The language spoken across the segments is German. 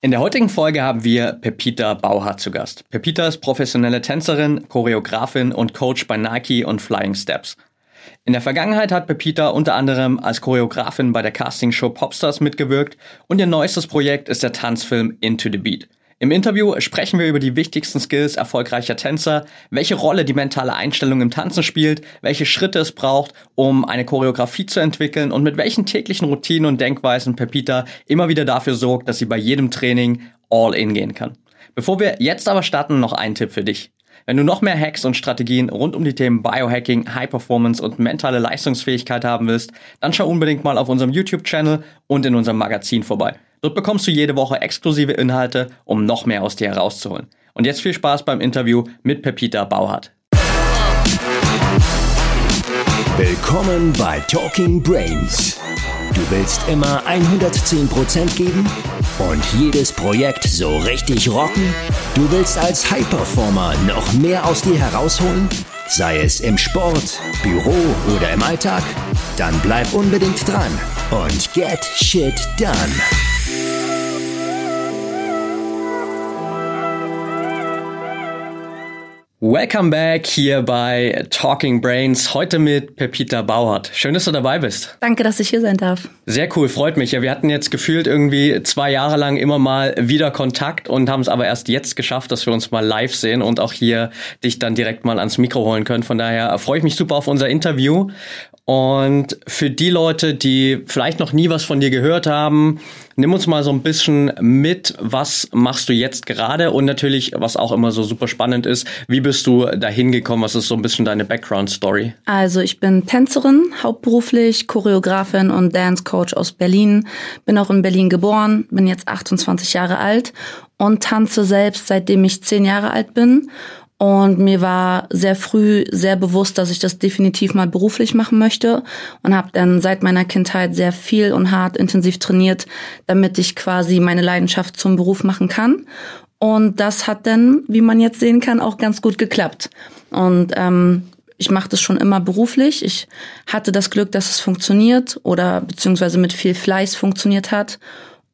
In der heutigen Folge haben wir Pepita Bauhardt zu Gast. Pepita ist professionelle Tänzerin, Choreografin und Coach bei Nike und Flying Steps. In der Vergangenheit hat Pepita unter anderem als Choreografin bei der Castingshow Popstars mitgewirkt und ihr neuestes Projekt ist der Tanzfilm Into the Beat. Im Interview sprechen wir über die wichtigsten Skills erfolgreicher Tänzer, welche Rolle die mentale Einstellung im Tanzen spielt, welche Schritte es braucht, um eine Choreografie zu entwickeln und mit welchen täglichen Routinen und Denkweisen Pepita immer wieder dafür sorgt, dass sie bei jedem Training all in gehen kann. Bevor wir jetzt aber starten, noch ein Tipp für dich. Wenn du noch mehr Hacks und Strategien rund um die Themen Biohacking, High Performance und mentale Leistungsfähigkeit haben willst, dann schau unbedingt mal auf unserem YouTube-Channel und in unserem Magazin vorbei. Dort bekommst du jede Woche exklusive Inhalte, um noch mehr aus dir herauszuholen. Und jetzt viel Spaß beim Interview mit Pepita Bauhardt. Willkommen bei Talking Brains. Du willst immer 110% geben und jedes Projekt so richtig rocken? Du willst als High-Performer noch mehr aus dir herausholen? Sei es im Sport, Büro oder im Alltag? Dann bleib unbedingt dran und get shit done. Welcome back hier bei Talking Brains, heute mit Pepita Bauert. Schön, dass du dabei bist. Danke, dass ich hier sein darf. Sehr cool, freut mich. Ja, wir hatten jetzt gefühlt irgendwie zwei Jahre lang immer mal wieder Kontakt und haben es aber erst jetzt geschafft, dass wir uns mal live sehen und auch hier dich dann direkt mal ans Mikro holen können. Von daher freue ich mich super auf unser Interview. Und für die Leute, die vielleicht noch nie was von dir gehört haben, nimm uns mal so ein bisschen mit, was machst du jetzt gerade? Und natürlich, was auch immer so super spannend ist, wie bist du dahin gekommen, was ist so ein bisschen deine Background-Story? Also ich bin Tänzerin, hauptberuflich, Choreografin und Dance-Coach aus Berlin, bin auch in Berlin geboren, bin jetzt 28 Jahre alt und tanze selbst seitdem ich 10 Jahre alt bin und mir war sehr früh sehr bewusst, dass ich das definitiv mal beruflich machen möchte und habe dann seit meiner Kindheit sehr viel und hart intensiv trainiert, damit ich quasi meine Leidenschaft zum Beruf machen kann. Und das hat dann, wie man jetzt sehen kann, auch ganz gut geklappt. Und ähm, ich mache das schon immer beruflich. Ich hatte das Glück, dass es funktioniert oder beziehungsweise mit viel Fleiß funktioniert hat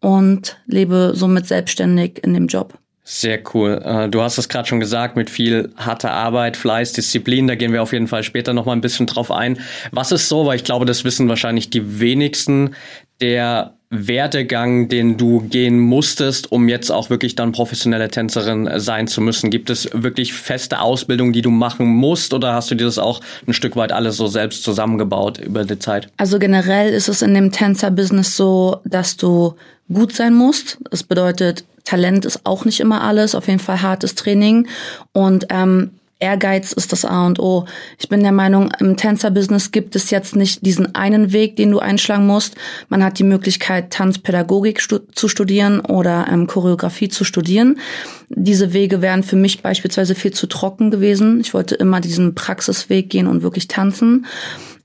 und lebe somit selbstständig in dem Job. Sehr cool. Äh, du hast es gerade schon gesagt, mit viel harter Arbeit, Fleiß, Disziplin, da gehen wir auf jeden Fall später noch mal ein bisschen drauf ein. Was ist so, weil ich glaube, das wissen wahrscheinlich die wenigsten, der Werdegang, den du gehen musstest, um jetzt auch wirklich dann professionelle Tänzerin sein zu müssen? Gibt es wirklich feste Ausbildung, die du machen musst oder hast du dir das auch ein Stück weit alles so selbst zusammengebaut über die Zeit? Also generell ist es in dem Tänzer-Business so, dass du gut sein musst. Das bedeutet, Talent ist auch nicht immer alles, auf jeden Fall hartes Training und ähm, Ehrgeiz ist das A und O. Ich bin der Meinung, im Tänzerbusiness gibt es jetzt nicht diesen einen Weg, den du einschlagen musst. Man hat die Möglichkeit, Tanzpädagogik stu zu studieren oder ähm, Choreografie zu studieren. Diese Wege wären für mich beispielsweise viel zu trocken gewesen. Ich wollte immer diesen Praxisweg gehen und wirklich tanzen.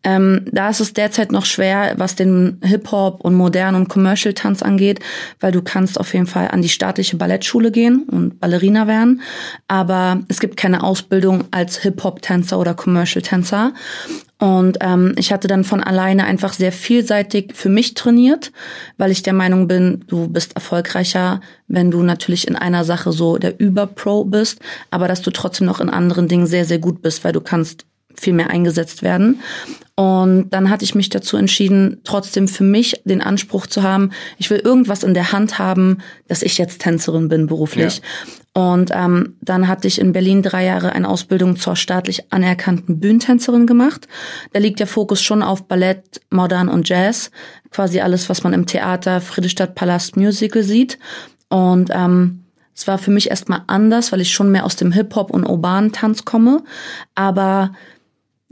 Ähm, da ist es derzeit noch schwer, was den Hip-Hop und modernen und Commercial-Tanz angeht, weil du kannst auf jeden Fall an die staatliche Ballettschule gehen und Ballerina werden, aber es gibt keine Ausbildung als Hip-Hop-Tänzer oder Commercial-Tänzer. Und ähm, ich hatte dann von alleine einfach sehr vielseitig für mich trainiert, weil ich der Meinung bin, du bist erfolgreicher, wenn du natürlich in einer Sache so der Überpro bist, aber dass du trotzdem noch in anderen Dingen sehr, sehr gut bist, weil du kannst viel mehr eingesetzt werden. Und dann hatte ich mich dazu entschieden, trotzdem für mich den Anspruch zu haben, ich will irgendwas in der Hand haben, dass ich jetzt Tänzerin bin beruflich. Ja. Und ähm, dann hatte ich in Berlin drei Jahre eine Ausbildung zur staatlich anerkannten Bühnentänzerin gemacht. Da liegt der Fokus schon auf Ballett, Modern und Jazz. Quasi alles, was man im Theater Friedrichstadt Palast Musical sieht. Und ähm, es war für mich erstmal anders, weil ich schon mehr aus dem Hip-Hop und urbanen Tanz komme. Aber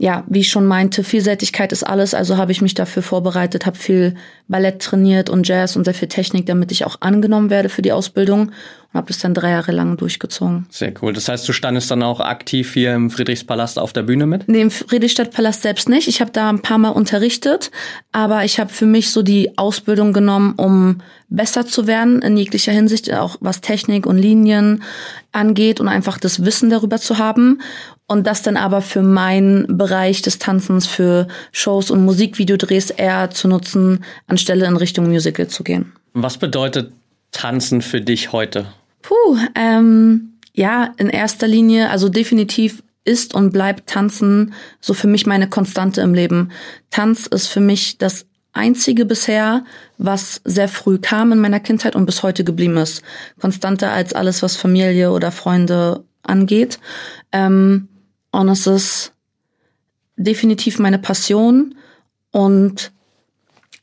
ja, wie ich schon meinte, Vielseitigkeit ist alles, also habe ich mich dafür vorbereitet, habe viel Ballett trainiert und Jazz und sehr viel Technik, damit ich auch angenommen werde für die Ausbildung und habe das dann drei Jahre lang durchgezogen. Sehr cool. Das heißt, du standest dann auch aktiv hier im Friedrichspalast auf der Bühne mit? Nee, im Friedrichstadtpalast selbst nicht. Ich habe da ein paar Mal unterrichtet, aber ich habe für mich so die Ausbildung genommen, um besser zu werden in jeglicher Hinsicht, auch was Technik und Linien angeht und einfach das Wissen darüber zu haben und das dann aber für meinen Bereich des Tanzens, für Shows und Musikvideodrehs eher zu nutzen, anstelle in Richtung Musical zu gehen. Was bedeutet Tanzen für dich heute? Puh, ähm, ja, in erster Linie, also definitiv ist und bleibt Tanzen so für mich meine Konstante im Leben. Tanz ist für mich das einzige bisher, was sehr früh kam in meiner Kindheit und bis heute geblieben ist. Konstanter als alles, was Familie oder Freunde angeht. Ähm, und es ist definitiv meine Passion und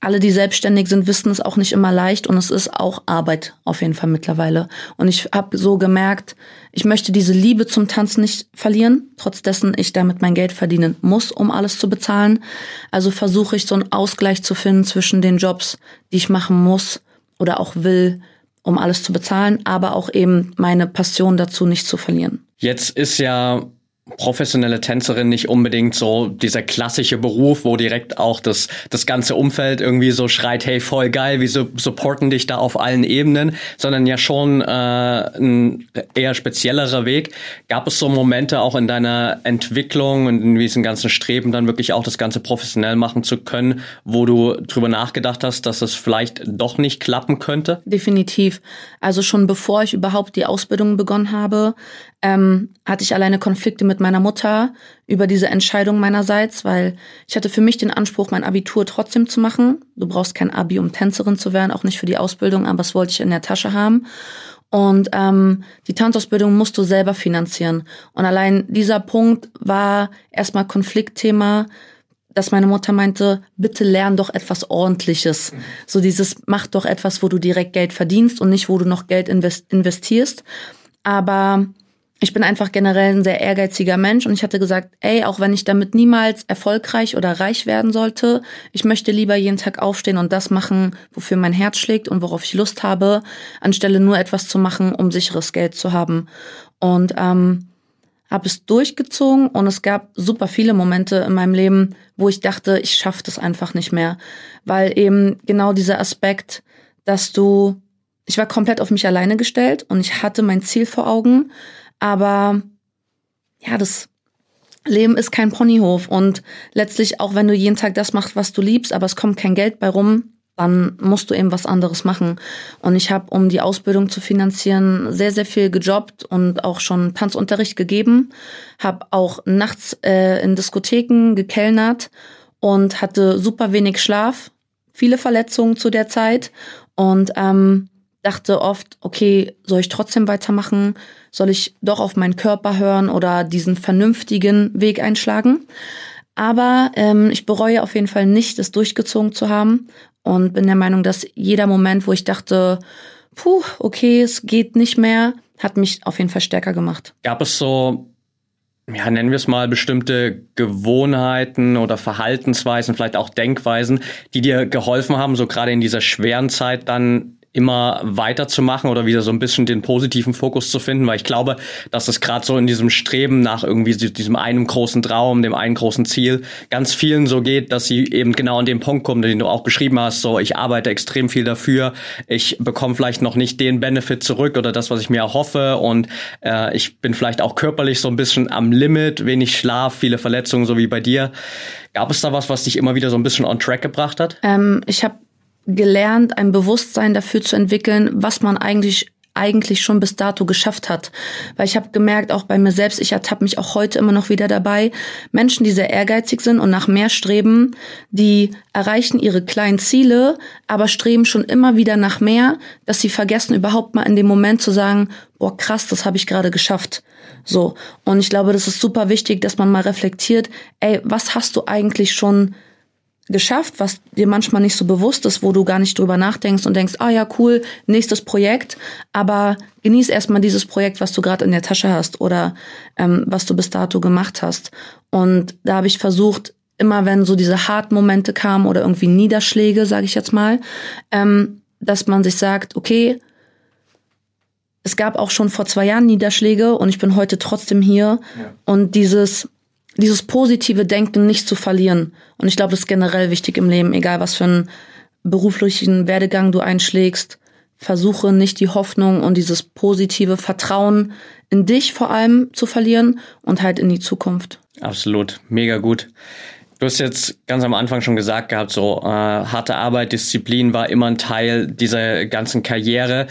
alle, die selbstständig sind, wissen es auch nicht immer leicht und es ist auch Arbeit auf jeden Fall mittlerweile. Und ich habe so gemerkt, ich möchte diese Liebe zum Tanzen nicht verlieren, trotz dessen ich damit mein Geld verdienen muss, um alles zu bezahlen. Also versuche ich so einen Ausgleich zu finden zwischen den Jobs, die ich machen muss oder auch will, um alles zu bezahlen, aber auch eben meine Passion dazu nicht zu verlieren. Jetzt ist ja professionelle Tänzerin nicht unbedingt so dieser klassische Beruf, wo direkt auch das, das ganze Umfeld irgendwie so schreit, hey, voll geil, wir supporten dich da auf allen Ebenen, sondern ja schon äh, ein eher speziellerer Weg. Gab es so Momente auch in deiner Entwicklung und in diesem ganzen Streben dann wirklich auch das Ganze professionell machen zu können, wo du drüber nachgedacht hast, dass es vielleicht doch nicht klappen könnte? Definitiv. Also schon bevor ich überhaupt die Ausbildung begonnen habe, ähm, hatte ich alleine Konflikte mit meiner Mutter über diese Entscheidung meinerseits, weil ich hatte für mich den Anspruch, mein Abitur trotzdem zu machen. Du brauchst kein Abi, um Tänzerin zu werden, auch nicht für die Ausbildung, aber das wollte ich in der Tasche haben. Und ähm, die Tanzausbildung musst du selber finanzieren. Und allein dieser Punkt war erstmal Konfliktthema, dass meine Mutter meinte, bitte lern doch etwas Ordentliches. So dieses, mach doch etwas, wo du direkt Geld verdienst und nicht, wo du noch Geld investierst. Aber ich bin einfach generell ein sehr ehrgeiziger Mensch und ich hatte gesagt, ey, auch wenn ich damit niemals erfolgreich oder reich werden sollte, ich möchte lieber jeden Tag aufstehen und das machen, wofür mein Herz schlägt und worauf ich Lust habe, anstelle nur etwas zu machen, um sicheres Geld zu haben. Und ähm, habe es durchgezogen und es gab super viele Momente in meinem Leben, wo ich dachte, ich schaffe das einfach nicht mehr, weil eben genau dieser Aspekt, dass du, ich war komplett auf mich alleine gestellt und ich hatte mein Ziel vor Augen, aber ja, das Leben ist kein Ponyhof. Und letztlich auch wenn du jeden Tag das machst, was du liebst, aber es kommt kein Geld bei rum, dann musst du eben was anderes machen. Und ich habe, um die Ausbildung zu finanzieren, sehr, sehr viel gejobbt und auch schon Tanzunterricht gegeben, habe auch nachts äh, in Diskotheken gekellnert und hatte super wenig Schlaf, viele Verletzungen zu der Zeit. Und ähm, dachte oft, okay, soll ich trotzdem weitermachen? Soll ich doch auf meinen Körper hören oder diesen vernünftigen Weg einschlagen? Aber ähm, ich bereue auf jeden Fall nicht, es durchgezogen zu haben und bin der Meinung, dass jeder Moment, wo ich dachte, puh, okay, es geht nicht mehr, hat mich auf jeden Fall stärker gemacht. Gab es so ja, nennen wir es mal bestimmte Gewohnheiten oder Verhaltensweisen, vielleicht auch Denkweisen, die dir geholfen haben, so gerade in dieser schweren Zeit dann immer weiterzumachen oder wieder so ein bisschen den positiven Fokus zu finden, weil ich glaube, dass es gerade so in diesem Streben nach irgendwie diesem einen großen Traum, dem einen großen Ziel, ganz vielen so geht, dass sie eben genau an dem Punkt kommen, den du auch beschrieben hast, so ich arbeite extrem viel dafür, ich bekomme vielleicht noch nicht den Benefit zurück oder das, was ich mir erhoffe und äh, ich bin vielleicht auch körperlich so ein bisschen am Limit, wenig Schlaf, viele Verletzungen, so wie bei dir. Gab es da was, was dich immer wieder so ein bisschen on track gebracht hat? Ähm, ich habe gelernt, ein Bewusstsein dafür zu entwickeln, was man eigentlich eigentlich schon bis dato geschafft hat. Weil ich habe gemerkt, auch bei mir selbst, ich ertappe mich auch heute immer noch wieder dabei, Menschen, die sehr ehrgeizig sind und nach mehr streben, die erreichen ihre kleinen Ziele, aber streben schon immer wieder nach mehr, dass sie vergessen überhaupt mal in dem Moment zu sagen, boah krass, das habe ich gerade geschafft. So. Und ich glaube, das ist super wichtig, dass man mal reflektiert, ey, was hast du eigentlich schon geschafft, was dir manchmal nicht so bewusst ist, wo du gar nicht drüber nachdenkst und denkst, ah ja, cool, nächstes Projekt, aber genieß erstmal dieses Projekt, was du gerade in der Tasche hast oder ähm, was du bis dato gemacht hast. Und da habe ich versucht, immer wenn so diese harten Momente kamen oder irgendwie Niederschläge, sage ich jetzt mal, ähm, dass man sich sagt, okay, es gab auch schon vor zwei Jahren Niederschläge und ich bin heute trotzdem hier. Ja. Und dieses dieses positive Denken nicht zu verlieren. Und ich glaube, das ist generell wichtig im Leben, egal was für einen beruflichen Werdegang du einschlägst. Versuche nicht die Hoffnung und dieses positive Vertrauen in dich vor allem zu verlieren und halt in die Zukunft. Absolut, mega gut. Du hast jetzt ganz am Anfang schon gesagt gehabt, so äh, harte Arbeit, Disziplin war immer ein Teil dieser ganzen Karriere.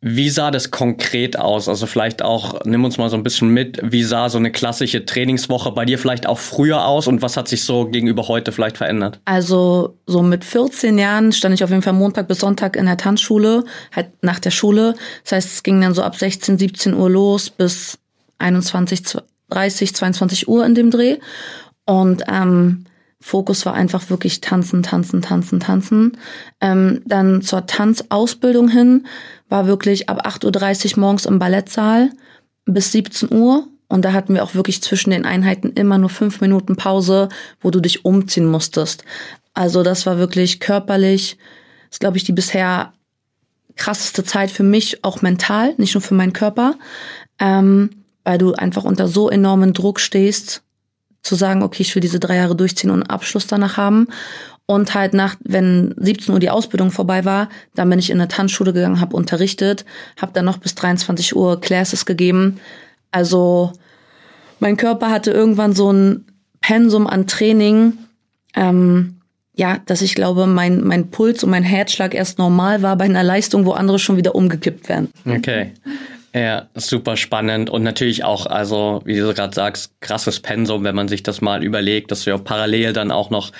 Wie sah das konkret aus? Also vielleicht auch, nimm uns mal so ein bisschen mit, wie sah so eine klassische Trainingswoche bei dir vielleicht auch früher aus und was hat sich so gegenüber heute vielleicht verändert? Also so mit 14 Jahren stand ich auf jeden Fall Montag bis Sonntag in der Tanzschule, halt nach der Schule. Das heißt, es ging dann so ab 16, 17 Uhr los bis 21, 30, 22 Uhr in dem Dreh. Und ähm, Fokus war einfach wirklich tanzen, tanzen, tanzen, tanzen. Ähm, dann zur Tanzausbildung hin war wirklich ab 8.30 Uhr morgens im Ballettsaal bis 17 Uhr. Und da hatten wir auch wirklich zwischen den Einheiten immer nur fünf Minuten Pause, wo du dich umziehen musstest. Also das war wirklich körperlich, ist glaube ich die bisher krasseste Zeit für mich, auch mental, nicht nur für meinen Körper, ähm, weil du einfach unter so enormen Druck stehst zu sagen, okay, ich will diese drei Jahre durchziehen und einen Abschluss danach haben. Und halt nach, wenn 17 Uhr die Ausbildung vorbei war, dann bin ich in eine Tanzschule gegangen, habe unterrichtet, habe dann noch bis 23 Uhr Classes gegeben. Also mein Körper hatte irgendwann so ein Pensum an Training, ähm, ja, dass ich glaube, mein, mein Puls und mein Herzschlag erst normal war bei einer Leistung, wo andere schon wieder umgekippt werden. Okay. Ja, super spannend und natürlich auch, also wie du gerade sagst, krasses Pensum, wenn man sich das mal überlegt, dass du ja parallel dann auch noch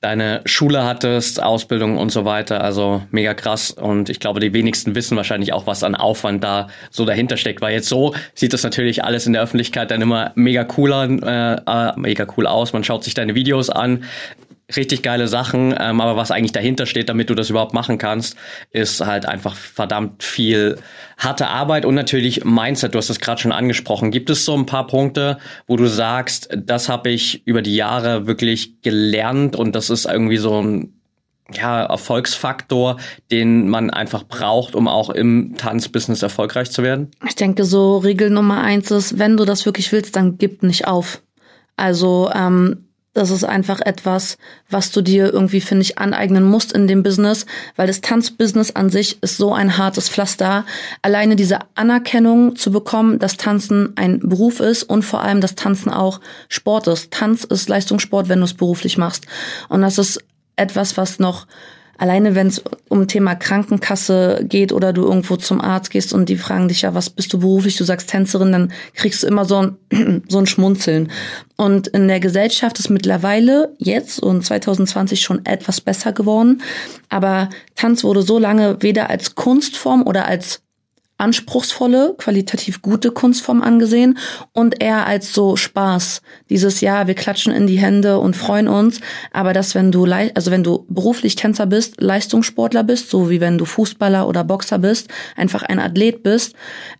deine Schule hattest, Ausbildung und so weiter. Also mega krass und ich glaube, die wenigsten wissen wahrscheinlich auch, was an Aufwand da so dahinter steckt, weil jetzt so sieht das natürlich alles in der Öffentlichkeit dann immer mega cool an, äh, äh mega cool aus. Man schaut sich deine Videos an, richtig geile Sachen, ähm, aber was eigentlich dahinter steht, damit du das überhaupt machen kannst, ist halt einfach verdammt viel harte Arbeit und natürlich Mindset. Du hast es gerade schon angesprochen. Gibt es so ein paar Punkte, wo du sagst, das habe ich über die Jahre wirklich gelernt und das ist irgendwie so ein ja, Erfolgsfaktor, den man einfach braucht, um auch im Tanzbusiness erfolgreich zu werden? Ich denke, so Regel Nummer eins ist, wenn du das wirklich willst, dann gib nicht auf. Also ähm, das ist einfach etwas, was du dir irgendwie, finde ich, aneignen musst in dem Business, weil das Tanzbusiness an sich ist so ein hartes Pflaster. Alleine diese Anerkennung zu bekommen, dass Tanzen ein Beruf ist und vor allem, dass Tanzen auch Sport ist. Tanz ist Leistungssport, wenn du es beruflich machst. Und das ist etwas, was noch alleine wenn es um Thema Krankenkasse geht oder du irgendwo zum Arzt gehst und die fragen dich ja, was bist du beruflich, du sagst Tänzerin, dann kriegst du immer so ein, so ein Schmunzeln. Und in der Gesellschaft ist mittlerweile jetzt und 2020 schon etwas besser geworden. Aber Tanz wurde so lange weder als Kunstform oder als anspruchsvolle, qualitativ gute Kunstform angesehen und eher als so Spaß. Dieses Jahr, wir klatschen in die Hände und freuen uns, aber dass wenn du also wenn du beruflich Tänzer bist, Leistungssportler bist, so wie wenn du Fußballer oder Boxer bist, einfach ein Athlet bist,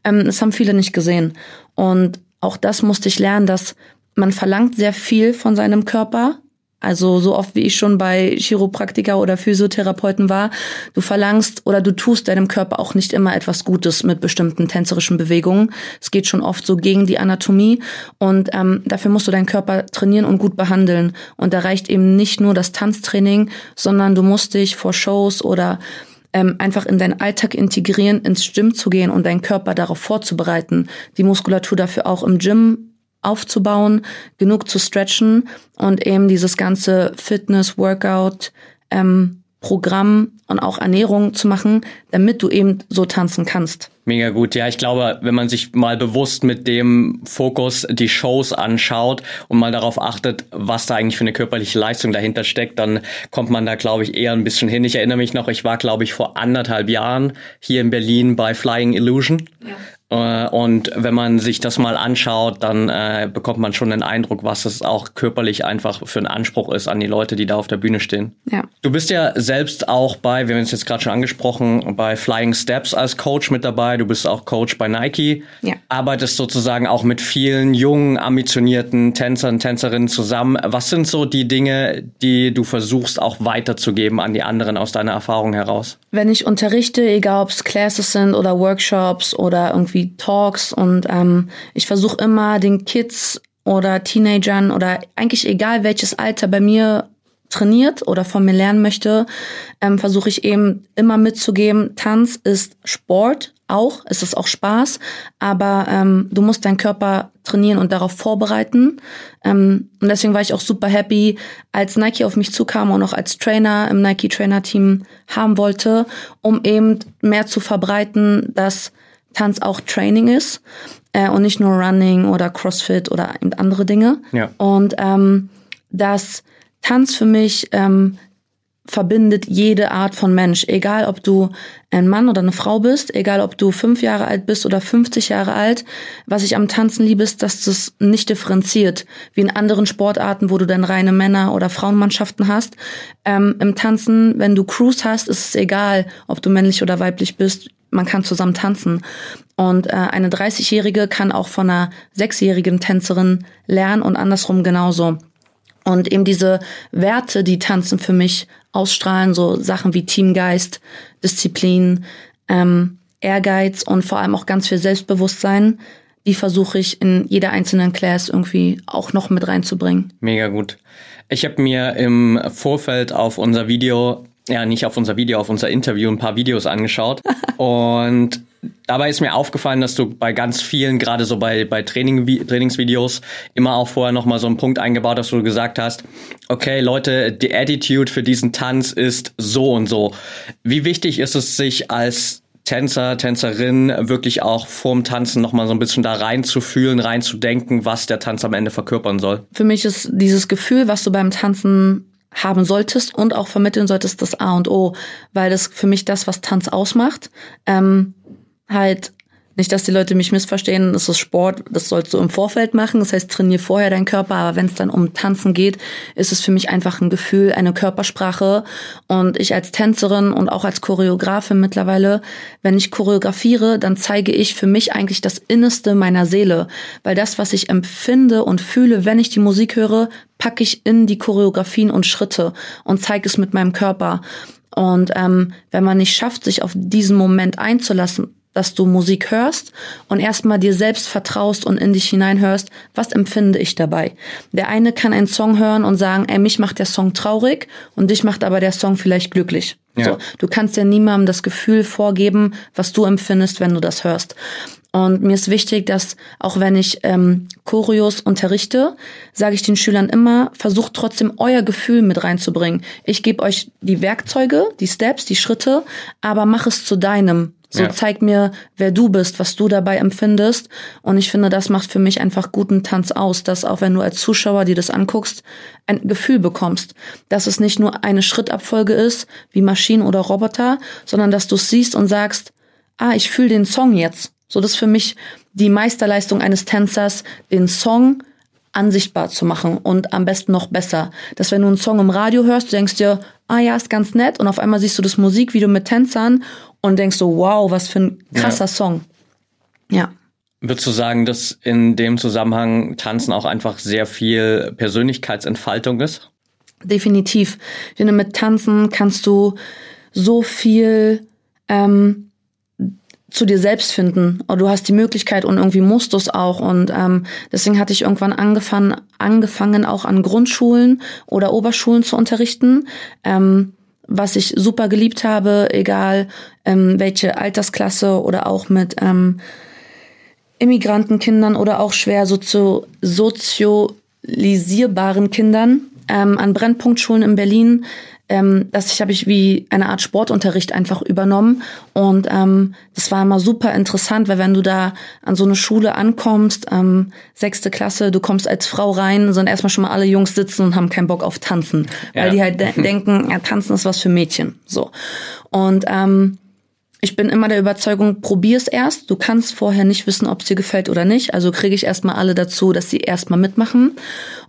ähm, das haben viele nicht gesehen. Und auch das musste ich lernen, dass man verlangt sehr viel von seinem Körper, also so oft wie ich schon bei Chiropraktiker oder Physiotherapeuten war, du verlangst oder du tust deinem Körper auch nicht immer etwas Gutes mit bestimmten tänzerischen Bewegungen. Es geht schon oft so gegen die Anatomie und ähm, dafür musst du deinen Körper trainieren und gut behandeln. Und da reicht eben nicht nur das Tanztraining, sondern du musst dich vor Shows oder ähm, einfach in deinen Alltag integrieren, ins Gym zu gehen und deinen Körper darauf vorzubereiten, die Muskulatur dafür auch im Gym aufzubauen, genug zu stretchen und eben dieses ganze Fitness, Workout, ähm, Programm und auch Ernährung zu machen, damit du eben so tanzen kannst. Mega gut. Ja, ich glaube, wenn man sich mal bewusst mit dem Fokus die Shows anschaut und mal darauf achtet, was da eigentlich für eine körperliche Leistung dahinter steckt, dann kommt man da, glaube ich, eher ein bisschen hin. Ich erinnere mich noch, ich war, glaube ich, vor anderthalb Jahren hier in Berlin bei Flying Illusion. Ja. Äh, und wenn man sich das mal anschaut, dann äh, bekommt man schon den Eindruck, was es auch körperlich einfach für ein Anspruch ist an die Leute, die da auf der Bühne stehen. Ja. Du bist ja selbst auch bei, wir haben es jetzt gerade schon angesprochen, bei Flying Steps als Coach mit dabei. Du bist auch Coach bei Nike. Ja. Arbeitest sozusagen auch mit vielen jungen, ambitionierten Tänzern, Tänzerinnen zusammen. Was sind so die Dinge, die du versuchst auch weiterzugeben an die anderen aus deiner Erfahrung heraus? Wenn ich unterrichte, egal ob es Classes sind oder Workshops oder irgendwie Talks und ähm, ich versuche immer den Kids oder Teenagern oder eigentlich egal welches Alter bei mir trainiert oder von mir lernen möchte, ähm, versuche ich eben immer mitzugeben, Tanz ist Sport auch, es ist auch Spaß, aber ähm, du musst deinen Körper trainieren und darauf vorbereiten. Ähm, und deswegen war ich auch super happy, als Nike auf mich zukam und auch als Trainer im Nike Trainer Team haben wollte, um eben mehr zu verbreiten, dass Tanz auch Training ist äh, und nicht nur Running oder CrossFit oder eben andere Dinge. Ja. Und ähm, dass Tanz für mich ähm, verbindet jede Art von Mensch, egal ob du ein Mann oder eine Frau bist, egal ob du fünf Jahre alt bist oder 50 Jahre alt. Was ich am Tanzen liebe, ist, dass das nicht differenziert, wie in anderen Sportarten, wo du dann reine Männer- oder Frauenmannschaften hast. Ähm, Im Tanzen, wenn du Crews hast, ist es egal, ob du männlich oder weiblich bist. Man kann zusammen tanzen. Und äh, eine 30-Jährige kann auch von einer sechsjährigen Tänzerin lernen und andersrum genauso. Und eben diese Werte, die Tanzen für mich ausstrahlen, so Sachen wie Teamgeist, Disziplin, ähm, Ehrgeiz und vor allem auch ganz viel Selbstbewusstsein, die versuche ich in jeder einzelnen Class irgendwie auch noch mit reinzubringen. Mega gut. Ich habe mir im Vorfeld auf unser Video, ja nicht auf unser Video, auf unser Interview ein paar Videos angeschaut und dabei ist mir aufgefallen, dass du bei ganz vielen, gerade so bei, bei Training, Trainingsvideos, immer auch vorher nochmal so einen Punkt eingebaut hast, wo du gesagt hast, okay, Leute, die Attitude für diesen Tanz ist so und so. Wie wichtig ist es, sich als Tänzer, Tänzerin wirklich auch vorm Tanzen nochmal so ein bisschen da reinzufühlen, reinzudenken, was der Tanz am Ende verkörpern soll? Für mich ist dieses Gefühl, was du beim Tanzen haben solltest und auch vermitteln solltest, das A und O, weil das für mich das, was Tanz ausmacht. Ähm, halt nicht, dass die Leute mich missverstehen, das ist Sport, das sollst du im Vorfeld machen. Das heißt, trainier vorher deinen Körper, aber wenn es dann um Tanzen geht, ist es für mich einfach ein Gefühl, eine Körpersprache. Und ich als Tänzerin und auch als Choreografin mittlerweile, wenn ich choreografiere, dann zeige ich für mich eigentlich das Innerste meiner Seele. Weil das, was ich empfinde und fühle, wenn ich die Musik höre, packe ich in die Choreografien und Schritte und zeige es mit meinem Körper. Und ähm, wenn man nicht schafft, sich auf diesen Moment einzulassen, dass du Musik hörst und erstmal dir selbst vertraust und in dich hineinhörst, was empfinde ich dabei. Der eine kann einen Song hören und sagen, ey, mich macht der Song traurig und dich macht aber der Song vielleicht glücklich. Ja. So, du kannst ja niemandem das Gefühl vorgeben, was du empfindest, wenn du das hörst. Und mir ist wichtig, dass auch wenn ich ähm, Choreos unterrichte, sage ich den Schülern immer, versucht trotzdem euer Gefühl mit reinzubringen. Ich gebe euch die Werkzeuge, die Steps, die Schritte, aber mach es zu deinem. So ja. zeig mir, wer du bist, was du dabei empfindest. Und ich finde, das macht für mich einfach guten Tanz aus, dass auch wenn du als Zuschauer dir das anguckst, ein Gefühl bekommst, dass es nicht nur eine Schrittabfolge ist, wie Maschinen oder Roboter, sondern dass du es siehst und sagst, ah, ich fühle den Song jetzt. So, das ist für mich die Meisterleistung eines Tänzers, den Song ansichtbar zu machen und am besten noch besser. Dass wenn du einen Song im Radio hörst, du denkst dir, ah ja, ist ganz nett und auf einmal siehst du das Musikvideo mit Tänzern und denkst so, wow, was für ein krasser ja. Song. Ja. Würdest du sagen, dass in dem Zusammenhang Tanzen auch einfach sehr viel Persönlichkeitsentfaltung ist? Definitiv. Ich finde, mit Tanzen kannst du so viel ähm, zu dir selbst finden. Und du hast die Möglichkeit und irgendwie musst du es auch. Und ähm, deswegen hatte ich irgendwann angefangen, angefangen auch an Grundschulen oder Oberschulen zu unterrichten. Ähm, was ich super geliebt habe, egal ähm, welche Altersklasse oder auch mit ähm, Immigrantenkindern oder auch schwer sozio sozialisierbaren Kindern ähm, an Brennpunktschulen in Berlin ähm, das ich habe ich wie eine Art Sportunterricht einfach übernommen. Und ähm, das war immer super interessant, weil wenn du da an so eine Schule ankommst, ähm, sechste Klasse, du kommst als Frau rein, sind erstmal schon mal alle Jungs sitzen und haben keinen Bock auf Tanzen, ja. weil die halt de denken, ja, Tanzen ist was für Mädchen, so. Und ähm, ich bin immer der Überzeugung, probier's erst. Du kannst vorher nicht wissen, ob es dir gefällt oder nicht. Also kriege ich erstmal alle dazu, dass sie erstmal mitmachen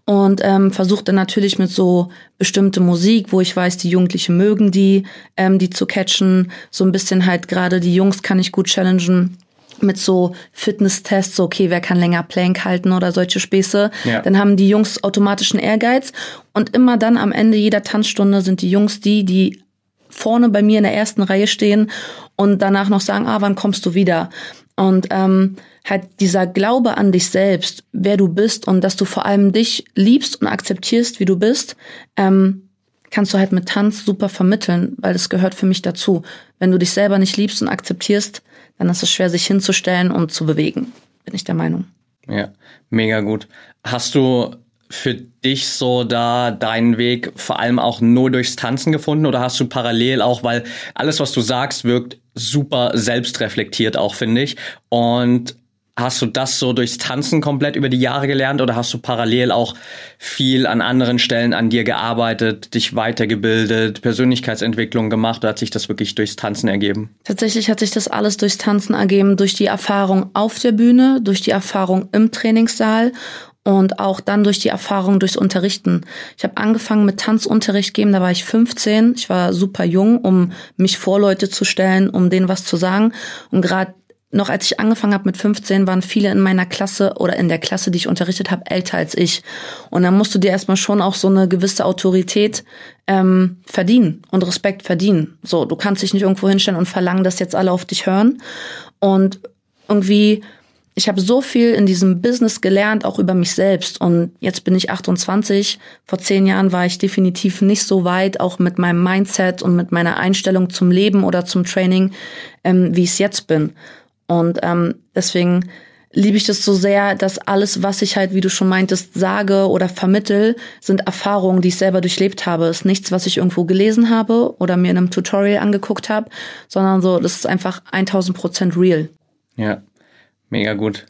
und ähm, versuche dann natürlich mit so bestimmte Musik, wo ich weiß, die Jugendlichen mögen die, ähm, die zu catchen. So ein bisschen halt gerade die Jungs kann ich gut challengen mit so Fitness-Tests, so okay, wer kann länger Plank halten oder solche Späße. Ja. Dann haben die Jungs automatischen Ehrgeiz und immer dann am Ende jeder Tanzstunde sind die Jungs die, die vorne bei mir in der ersten Reihe stehen und danach noch sagen, ah, wann kommst du wieder? Und ähm, halt dieser Glaube an dich selbst, wer du bist und dass du vor allem dich liebst und akzeptierst, wie du bist, ähm, kannst du halt mit Tanz super vermitteln, weil das gehört für mich dazu. Wenn du dich selber nicht liebst und akzeptierst, dann ist es schwer, sich hinzustellen und zu bewegen, bin ich der Meinung. Ja, mega gut. Hast du für dich so da deinen Weg vor allem auch nur durchs Tanzen gefunden oder hast du parallel auch, weil alles, was du sagst, wirkt super selbstreflektiert auch, finde ich. Und Hast du das so durchs Tanzen komplett über die Jahre gelernt oder hast du parallel auch viel an anderen Stellen an dir gearbeitet, dich weitergebildet, Persönlichkeitsentwicklung gemacht oder hat sich das wirklich durchs Tanzen ergeben? Tatsächlich hat sich das alles durchs Tanzen ergeben, durch die Erfahrung auf der Bühne, durch die Erfahrung im Trainingssaal und auch dann durch die Erfahrung durchs Unterrichten. Ich habe angefangen mit Tanzunterricht geben, da war ich 15. Ich war super jung, um mich vor Leute zu stellen, um denen was zu sagen. Und gerade noch als ich angefangen habe mit 15, waren viele in meiner Klasse oder in der Klasse, die ich unterrichtet habe, älter als ich. Und dann musst du dir erstmal schon auch so eine gewisse Autorität ähm, verdienen und Respekt verdienen. So, du kannst dich nicht irgendwo hinstellen und verlangen, dass jetzt alle auf dich hören. Und irgendwie, ich habe so viel in diesem Business gelernt, auch über mich selbst. Und jetzt bin ich 28. Vor zehn Jahren war ich definitiv nicht so weit, auch mit meinem Mindset und mit meiner Einstellung zum Leben oder zum Training, ähm, wie ich es jetzt bin. Und ähm, deswegen liebe ich das so sehr, dass alles, was ich halt, wie du schon meintest, sage oder vermittel, sind Erfahrungen, die ich selber durchlebt habe. ist nichts, was ich irgendwo gelesen habe oder mir in einem Tutorial angeguckt habe, sondern so, das ist einfach 1000 Prozent real. Ja, mega gut.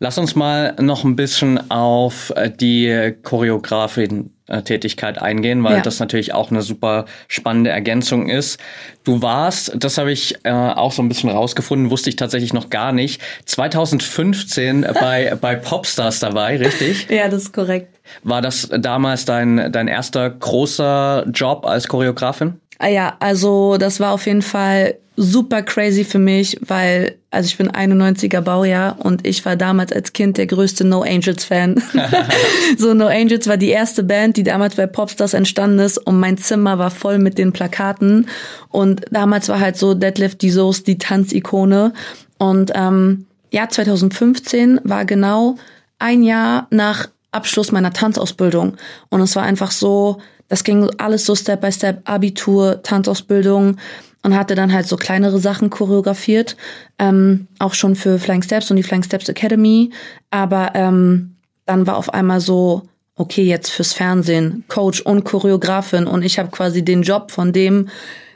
Lass uns mal noch ein bisschen auf äh, die Choreografin-Tätigkeit eingehen, weil ja. das natürlich auch eine super spannende Ergänzung ist. Du warst, das habe ich äh, auch so ein bisschen rausgefunden, wusste ich tatsächlich noch gar nicht, 2015 bei, bei Popstars dabei, richtig? Ja, das ist korrekt. War das damals dein, dein erster großer Job als Choreografin? Ah ja, also das war auf jeden Fall super crazy für mich, weil, also ich bin 91er Baujahr und ich war damals als Kind der größte No Angels Fan. so No Angels war die erste Band, die damals bei Popstars entstanden ist und mein Zimmer war voll mit den Plakaten. Und damals war halt so Deadlift die Soße, die Tanzikone. Und ähm, ja, 2015 war genau ein Jahr nach Abschluss meiner Tanzausbildung. Und es war einfach so, das ging alles so Step by Step, Abitur, Tanzausbildung, und hatte dann halt so kleinere Sachen choreografiert, ähm, auch schon für Flying Steps und die Flying Steps Academy. Aber ähm, dann war auf einmal so, okay, jetzt fürs Fernsehen, Coach und Choreografin und ich habe quasi den Job von dem,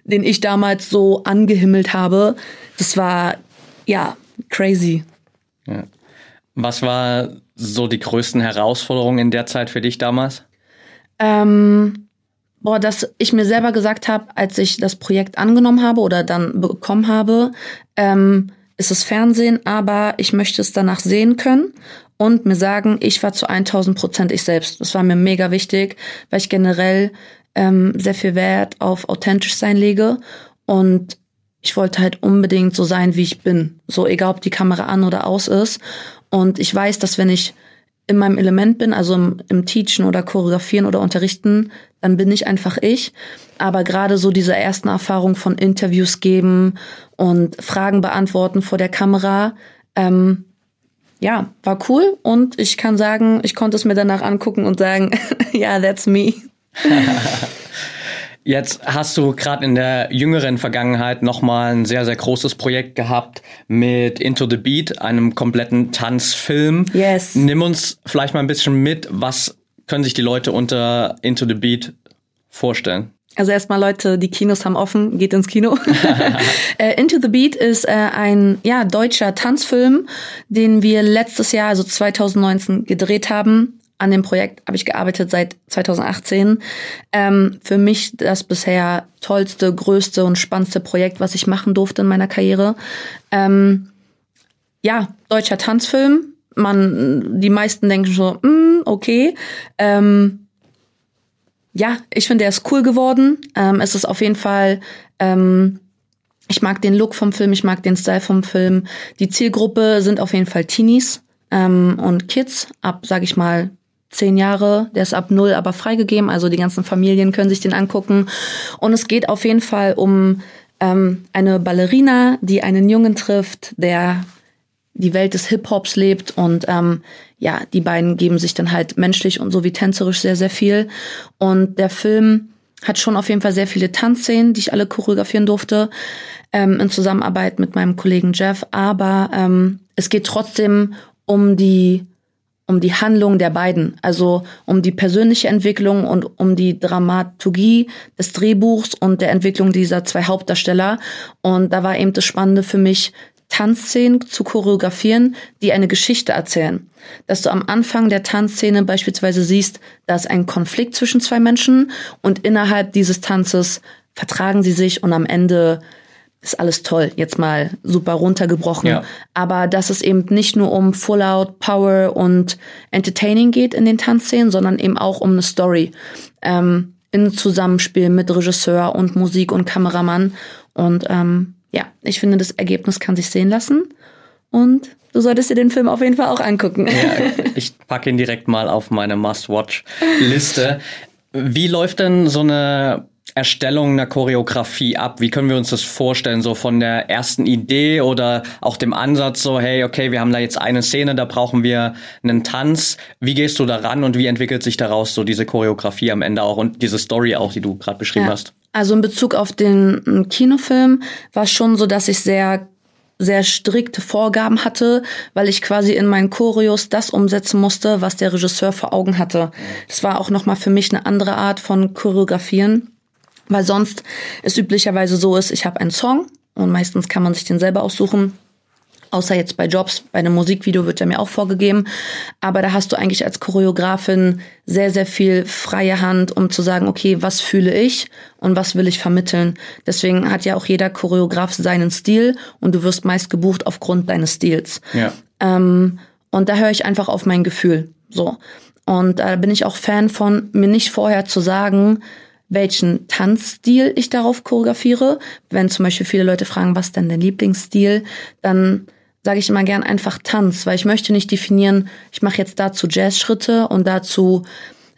den ich damals so angehimmelt habe. Das war ja crazy. Ja. Was war so die größten Herausforderungen in der Zeit für dich damals? Ähm, boah, dass ich mir selber gesagt habe, als ich das Projekt angenommen habe oder dann bekommen habe, ähm, ist es Fernsehen, aber ich möchte es danach sehen können und mir sagen, ich war zu 1000 Prozent ich selbst. Das war mir mega wichtig, weil ich generell ähm, sehr viel Wert auf authentisch sein lege und ich wollte halt unbedingt so sein, wie ich bin. So egal, ob die Kamera an oder aus ist. Und ich weiß, dass wenn ich in meinem Element bin, also im, im Teachen oder Choreografieren oder Unterrichten, dann bin ich einfach ich. Aber gerade so diese ersten Erfahrungen von Interviews geben und Fragen beantworten vor der Kamera, ähm, ja, war cool und ich kann sagen, ich konnte es mir danach angucken und sagen, ja, yeah, that's me. Jetzt hast du gerade in der jüngeren Vergangenheit nochmal ein sehr, sehr großes Projekt gehabt mit Into the Beat, einem kompletten Tanzfilm. Yes. Nimm uns vielleicht mal ein bisschen mit, was können sich die Leute unter Into the Beat vorstellen? Also erstmal Leute, die Kinos haben offen, geht ins Kino. äh, Into the Beat ist äh, ein ja, deutscher Tanzfilm, den wir letztes Jahr, also 2019, gedreht haben an dem Projekt habe ich gearbeitet seit 2018. Ähm, für mich das bisher tollste, größte und spannendste Projekt, was ich machen durfte in meiner Karriere. Ähm, ja, deutscher Tanzfilm. Man, die meisten denken so, mm, okay. Ähm, ja, ich finde, er ist cool geworden. Ähm, es ist auf jeden Fall ähm, ich mag den Look vom Film, ich mag den Style vom Film. Die Zielgruppe sind auf jeden Fall Teenies ähm, und Kids ab, sag ich mal, zehn Jahre, der ist ab null aber freigegeben, also die ganzen Familien können sich den angucken. Und es geht auf jeden Fall um ähm, eine Ballerina, die einen Jungen trifft, der die Welt des Hip-Hops lebt und ähm, ja, die beiden geben sich dann halt menschlich und so wie tänzerisch sehr, sehr viel. Und der Film hat schon auf jeden Fall sehr viele Tanzszenen, die ich alle choreografieren durfte, ähm, in Zusammenarbeit mit meinem Kollegen Jeff. Aber ähm, es geht trotzdem um die um die Handlung der beiden, also um die persönliche Entwicklung und um die Dramaturgie des Drehbuchs und der Entwicklung dieser zwei Hauptdarsteller. Und da war eben das Spannende für mich, Tanzszenen zu choreografieren, die eine Geschichte erzählen. Dass du am Anfang der Tanzszene beispielsweise siehst, da ist ein Konflikt zwischen zwei Menschen und innerhalb dieses Tanzes vertragen sie sich und am Ende ist alles toll, jetzt mal super runtergebrochen. Ja. Aber dass es eben nicht nur um Full Out, Power und Entertaining geht in den Tanzszenen, sondern eben auch um eine Story. Ähm, in Zusammenspiel mit Regisseur und Musik und Kameramann. Und ähm, ja, ich finde, das Ergebnis kann sich sehen lassen. Und du solltest dir den Film auf jeden Fall auch angucken. Ja, ich packe ihn direkt mal auf meine Must-Watch-Liste. Wie läuft denn so eine Erstellung einer Choreografie ab? Wie können wir uns das vorstellen? So von der ersten Idee oder auch dem Ansatz so, hey, okay, wir haben da jetzt eine Szene, da brauchen wir einen Tanz. Wie gehst du da ran und wie entwickelt sich daraus so diese Choreografie am Ende auch und diese Story auch, die du gerade beschrieben ja. hast? Also in Bezug auf den Kinofilm war es schon so, dass ich sehr sehr strikte Vorgaben hatte, weil ich quasi in meinen Choreos das umsetzen musste, was der Regisseur vor Augen hatte. Das war auch nochmal für mich eine andere Art von Choreografieren. Weil sonst es üblicherweise so ist, ich habe einen Song und meistens kann man sich den selber aussuchen. Außer jetzt bei Jobs, bei einem Musikvideo wird er mir auch vorgegeben. Aber da hast du eigentlich als Choreografin sehr, sehr viel freie Hand, um zu sagen, okay, was fühle ich und was will ich vermitteln. Deswegen hat ja auch jeder Choreograf seinen Stil und du wirst meist gebucht aufgrund deines Stils. Ja. Ähm, und da höre ich einfach auf mein Gefühl. So. Und da bin ich auch Fan von, mir nicht vorher zu sagen, welchen Tanzstil ich darauf choreografiere. Wenn zum Beispiel viele Leute fragen, was denn der Lieblingsstil, dann sage ich immer gern einfach Tanz, weil ich möchte nicht definieren, ich mache jetzt dazu Jazz-Schritte und dazu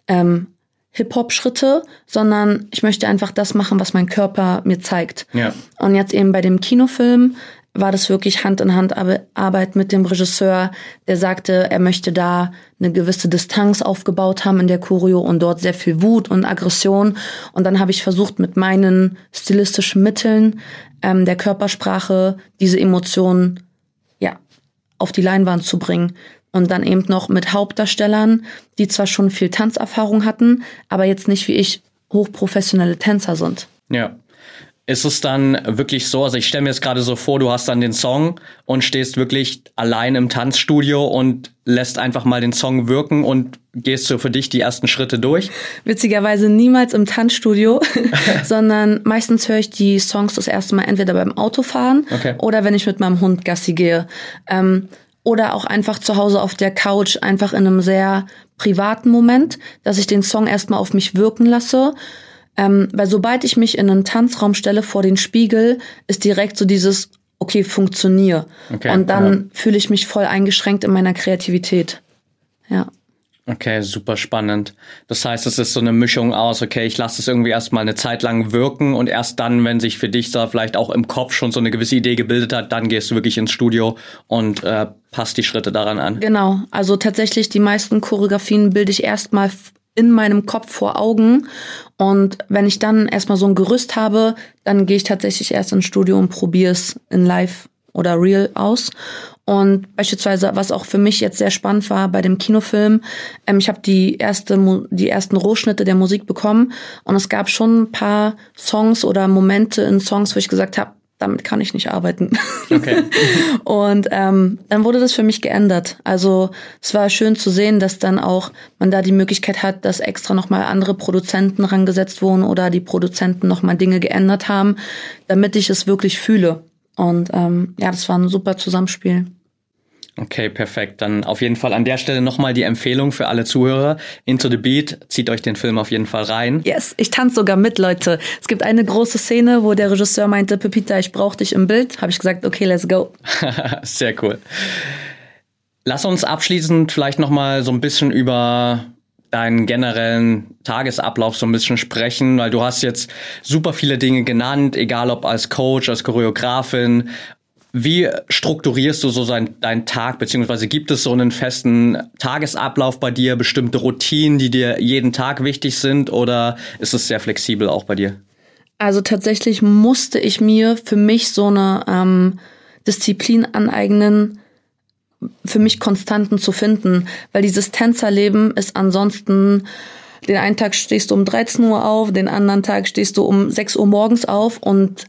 ähm, Hip-Hop-Schritte, sondern ich möchte einfach das machen, was mein Körper mir zeigt. Ja. Und jetzt eben bei dem Kinofilm war das wirklich Hand in Hand Arbeit mit dem Regisseur, der sagte, er möchte da eine gewisse Distanz aufgebaut haben in der Choreo und dort sehr viel Wut und Aggression. Und dann habe ich versucht, mit meinen stilistischen Mitteln ähm, der Körpersprache diese Emotionen ja auf die Leinwand zu bringen. Und dann eben noch mit Hauptdarstellern, die zwar schon viel Tanzerfahrung hatten, aber jetzt nicht wie ich hochprofessionelle Tänzer sind. Ja ist es dann wirklich so, also ich stelle mir jetzt gerade so vor, du hast dann den Song und stehst wirklich allein im Tanzstudio und lässt einfach mal den Song wirken und gehst so für dich die ersten Schritte durch? Witzigerweise niemals im Tanzstudio, sondern meistens höre ich die Songs das erste Mal entweder beim Autofahren okay. oder wenn ich mit meinem Hund Gassi gehe. Ähm, oder auch einfach zu Hause auf der Couch, einfach in einem sehr privaten Moment, dass ich den Song erstmal auf mich wirken lasse ähm, weil sobald ich mich in einen Tanzraum stelle vor den Spiegel, ist direkt so dieses, okay, funktionier. Okay, und dann ja. fühle ich mich voll eingeschränkt in meiner Kreativität. Ja. Okay, super spannend. Das heißt, es ist so eine Mischung aus, okay, ich lasse es irgendwie erstmal eine Zeit lang wirken und erst dann, wenn sich für dich da vielleicht auch im Kopf schon so eine gewisse Idee gebildet hat, dann gehst du wirklich ins Studio und äh, passt die Schritte daran an. Genau, also tatsächlich die meisten Choreografien bilde ich erstmal in meinem Kopf vor Augen. Und wenn ich dann erstmal so ein Gerüst habe, dann gehe ich tatsächlich erst ins Studio und probiere es in Live oder Real aus. Und beispielsweise, was auch für mich jetzt sehr spannend war bei dem Kinofilm, ähm, ich habe die erste, die ersten Rohschnitte der Musik bekommen und es gab schon ein paar Songs oder Momente in Songs, wo ich gesagt habe, damit kann ich nicht arbeiten. Okay. und ähm, dann wurde das für mich geändert. Also es war schön zu sehen, dass dann auch man da die Möglichkeit hat, dass extra nochmal andere Produzenten rangesetzt wurden oder die Produzenten nochmal Dinge geändert haben, damit ich es wirklich fühle. Und ähm, ja, das war ein super Zusammenspiel. Okay, perfekt. Dann auf jeden Fall an der Stelle nochmal die Empfehlung für alle Zuhörer. Into the Beat, zieht euch den Film auf jeden Fall rein. Yes, ich tanze sogar mit, Leute. Es gibt eine große Szene, wo der Regisseur meinte, Pepita, ich brauche dich im Bild. Habe ich gesagt, okay, let's go. Sehr cool. Lass uns abschließend vielleicht nochmal so ein bisschen über deinen generellen Tagesablauf so ein bisschen sprechen, weil du hast jetzt super viele Dinge genannt, egal ob als Coach, als Choreografin Wie strukturierst du so sein, deinen Tag, beziehungsweise gibt es so einen festen Tagesablauf bei dir, bestimmte Routinen, die dir jeden Tag wichtig sind oder ist es sehr flexibel auch bei dir? Also tatsächlich musste ich mir für mich so eine ähm, Disziplin aneignen, für mich Konstanten zu finden, weil dieses Tänzerleben ist ansonsten den einen Tag stehst du um 13 Uhr auf, den anderen Tag stehst du um 6 Uhr morgens auf und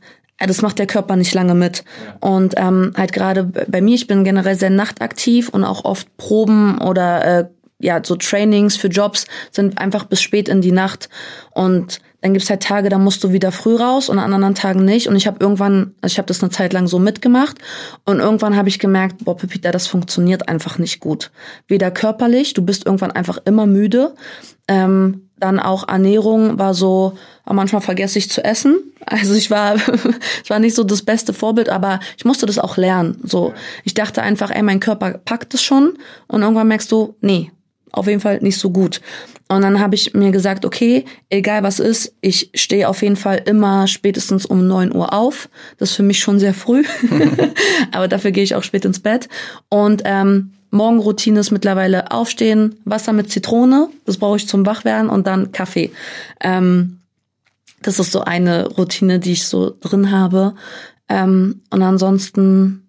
das macht der Körper nicht lange mit. Ja. Und ähm, halt gerade bei mir, ich bin generell sehr nachtaktiv und auch oft Proben oder äh, ja, so Trainings für Jobs sind einfach bis spät in die Nacht. Und dann gibt's halt Tage, da musst du wieder früh raus und an anderen Tagen nicht. Und ich habe irgendwann, also ich habe das eine Zeit lang so mitgemacht und irgendwann habe ich gemerkt, boah, Pepita, das funktioniert einfach nicht gut. Weder körperlich, du bist irgendwann einfach immer müde. Ähm, dann auch Ernährung war so, manchmal vergesse ich zu essen. Also ich war, ich war nicht so das beste Vorbild, aber ich musste das auch lernen. So, ich dachte einfach, ey, mein Körper packt es schon. Und irgendwann merkst du, nee, auf jeden Fall nicht so gut. Und dann habe ich mir gesagt, okay, egal was ist, ich stehe auf jeden Fall immer spätestens um neun Uhr auf. Das ist für mich schon sehr früh, aber dafür gehe ich auch spät ins Bett. Und ähm, Morgenroutine ist mittlerweile Aufstehen, Wasser mit Zitrone, das brauche ich zum Wachwerden und dann Kaffee. Ähm, das ist so eine Routine, die ich so drin habe. Ähm, und ansonsten,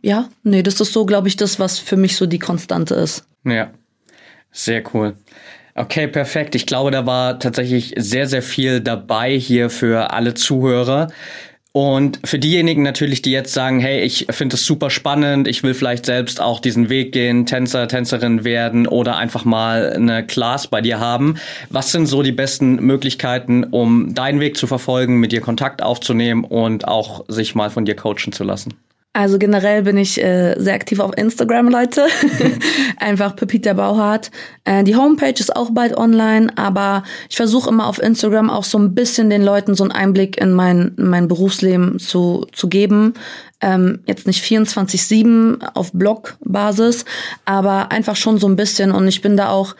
ja, nee, das ist so, glaube ich, das, was für mich so die Konstante ist. Ja, sehr cool. Okay, perfekt. Ich glaube, da war tatsächlich sehr, sehr viel dabei hier für alle Zuhörer. Und für diejenigen natürlich, die jetzt sagen, hey, ich finde es super spannend, ich will vielleicht selbst auch diesen Weg gehen, Tänzer, Tänzerin werden oder einfach mal eine Class bei dir haben. Was sind so die besten Möglichkeiten, um deinen Weg zu verfolgen, mit dir Kontakt aufzunehmen und auch sich mal von dir coachen zu lassen? Also generell bin ich äh, sehr aktiv auf Instagram, Leute. Einfach Pepita Bauhardt. Äh, die Homepage ist auch bald online, aber ich versuche immer auf Instagram auch so ein bisschen den Leuten so einen Einblick in mein, in mein Berufsleben zu, zu geben. Ähm, jetzt nicht 24-7 auf Blogbasis, aber einfach schon so ein bisschen. Und ich bin da auch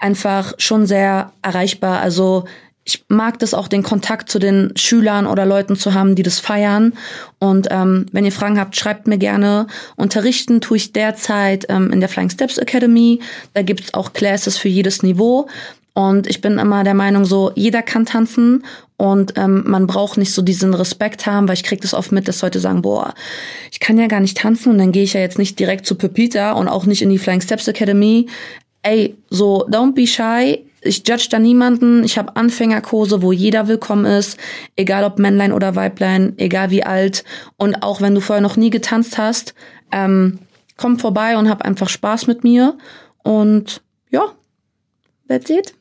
einfach schon sehr erreichbar. Also ich mag das auch, den Kontakt zu den Schülern oder Leuten zu haben, die das feiern. Und ähm, wenn ihr Fragen habt, schreibt mir gerne. Unterrichten tue ich derzeit ähm, in der Flying Steps Academy. Da gibt's auch Classes für jedes Niveau. Und ich bin immer der Meinung, so jeder kann tanzen und ähm, man braucht nicht so diesen Respekt haben, weil ich krieg das oft mit, dass Leute sagen, boah, ich kann ja gar nicht tanzen und dann gehe ich ja jetzt nicht direkt zu Pepita und auch nicht in die Flying Steps Academy. Ey, so don't be shy ich judge da niemanden. Ich habe Anfängerkurse, wo jeder willkommen ist, egal ob Männlein oder Weiblein, egal wie alt. Und auch wenn du vorher noch nie getanzt hast, ähm, komm vorbei und hab einfach Spaß mit mir. Und ja, that's it.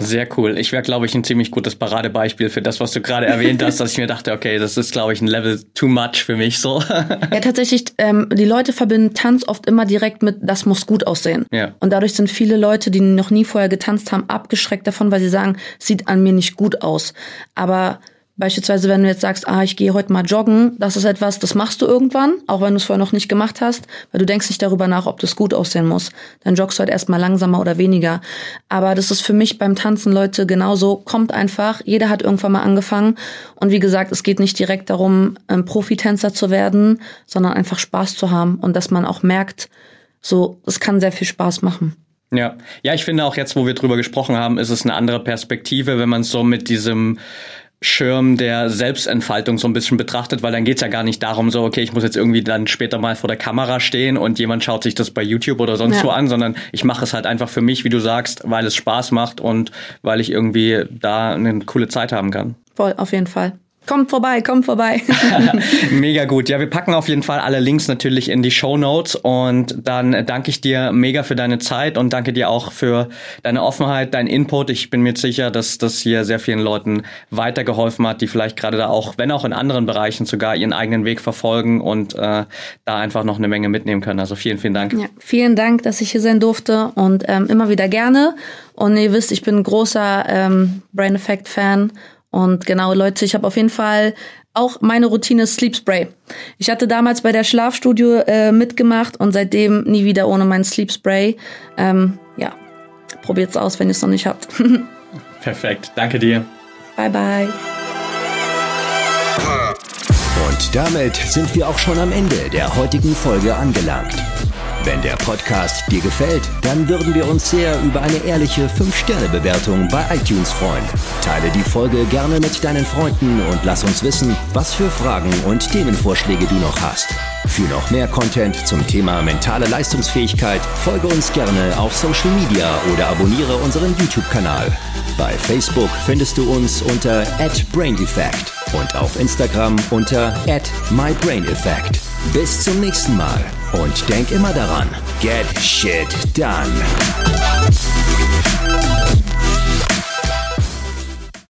Sehr cool. Ich wäre, glaube ich, ein ziemlich gutes Paradebeispiel für das, was du gerade erwähnt hast, dass ich mir dachte, okay, das ist, glaube ich, ein Level too much für mich so. ja, tatsächlich, ähm, die Leute verbinden Tanz oft immer direkt mit, das muss gut aussehen. Ja. Und dadurch sind viele Leute, die noch nie vorher getanzt haben, abgeschreckt davon, weil sie sagen, sieht an mir nicht gut aus. Aber Beispielsweise, wenn du jetzt sagst, ah, ich gehe heute mal joggen, das ist etwas, das machst du irgendwann, auch wenn du es vorher noch nicht gemacht hast, weil du denkst nicht darüber nach, ob das gut aussehen muss. Dann joggst du halt erstmal langsamer oder weniger. Aber das ist für mich beim Tanzen, Leute, genauso. Kommt einfach. Jeder hat irgendwann mal angefangen. Und wie gesagt, es geht nicht direkt darum, ein Profitänzer zu werden, sondern einfach Spaß zu haben und dass man auch merkt, so, es kann sehr viel Spaß machen. Ja, ja, ich finde auch jetzt, wo wir drüber gesprochen haben, ist es eine andere Perspektive, wenn man so mit diesem Schirm der Selbstentfaltung so ein bisschen betrachtet, weil dann geht's ja gar nicht darum, so, okay, ich muss jetzt irgendwie dann später mal vor der Kamera stehen und jemand schaut sich das bei YouTube oder sonst ja. wo an, sondern ich mache es halt einfach für mich, wie du sagst, weil es Spaß macht und weil ich irgendwie da eine coole Zeit haben kann. Voll, auf jeden Fall. Kommt vorbei, kommt vorbei. mega gut. Ja, wir packen auf jeden Fall alle Links natürlich in die Show Notes und dann danke ich dir mega für deine Zeit und danke dir auch für deine Offenheit, dein Input. Ich bin mir sicher, dass das hier sehr vielen Leuten weitergeholfen hat, die vielleicht gerade da auch, wenn auch in anderen Bereichen sogar ihren eigenen Weg verfolgen und äh, da einfach noch eine Menge mitnehmen können. Also vielen, vielen Dank. Ja, vielen Dank, dass ich hier sein durfte und ähm, immer wieder gerne. Und ihr wisst, ich bin ein großer ähm, Brain Effect Fan und genau, Leute, ich habe auf jeden Fall auch meine Routine Sleep Spray. Ich hatte damals bei der Schlafstudio äh, mitgemacht und seitdem nie wieder ohne mein Sleep Spray. Ähm, ja, probiert's aus, wenn ihr es noch nicht habt. Perfekt, danke dir. Bye bye. Und damit sind wir auch schon am Ende der heutigen Folge angelangt. Wenn der Podcast dir gefällt, dann würden wir uns sehr über eine ehrliche 5-Sterne-Bewertung bei iTunes freuen. Teile die Folge gerne mit deinen Freunden und lass uns wissen, was für Fragen und Themenvorschläge du noch hast. Für noch mehr Content zum Thema mentale Leistungsfähigkeit folge uns gerne auf Social Media oder abonniere unseren YouTube-Kanal. Bei Facebook findest du uns unter @braindefect und auf Instagram unter @mybraineffect. Bis zum nächsten Mal und denk immer daran, get shit done.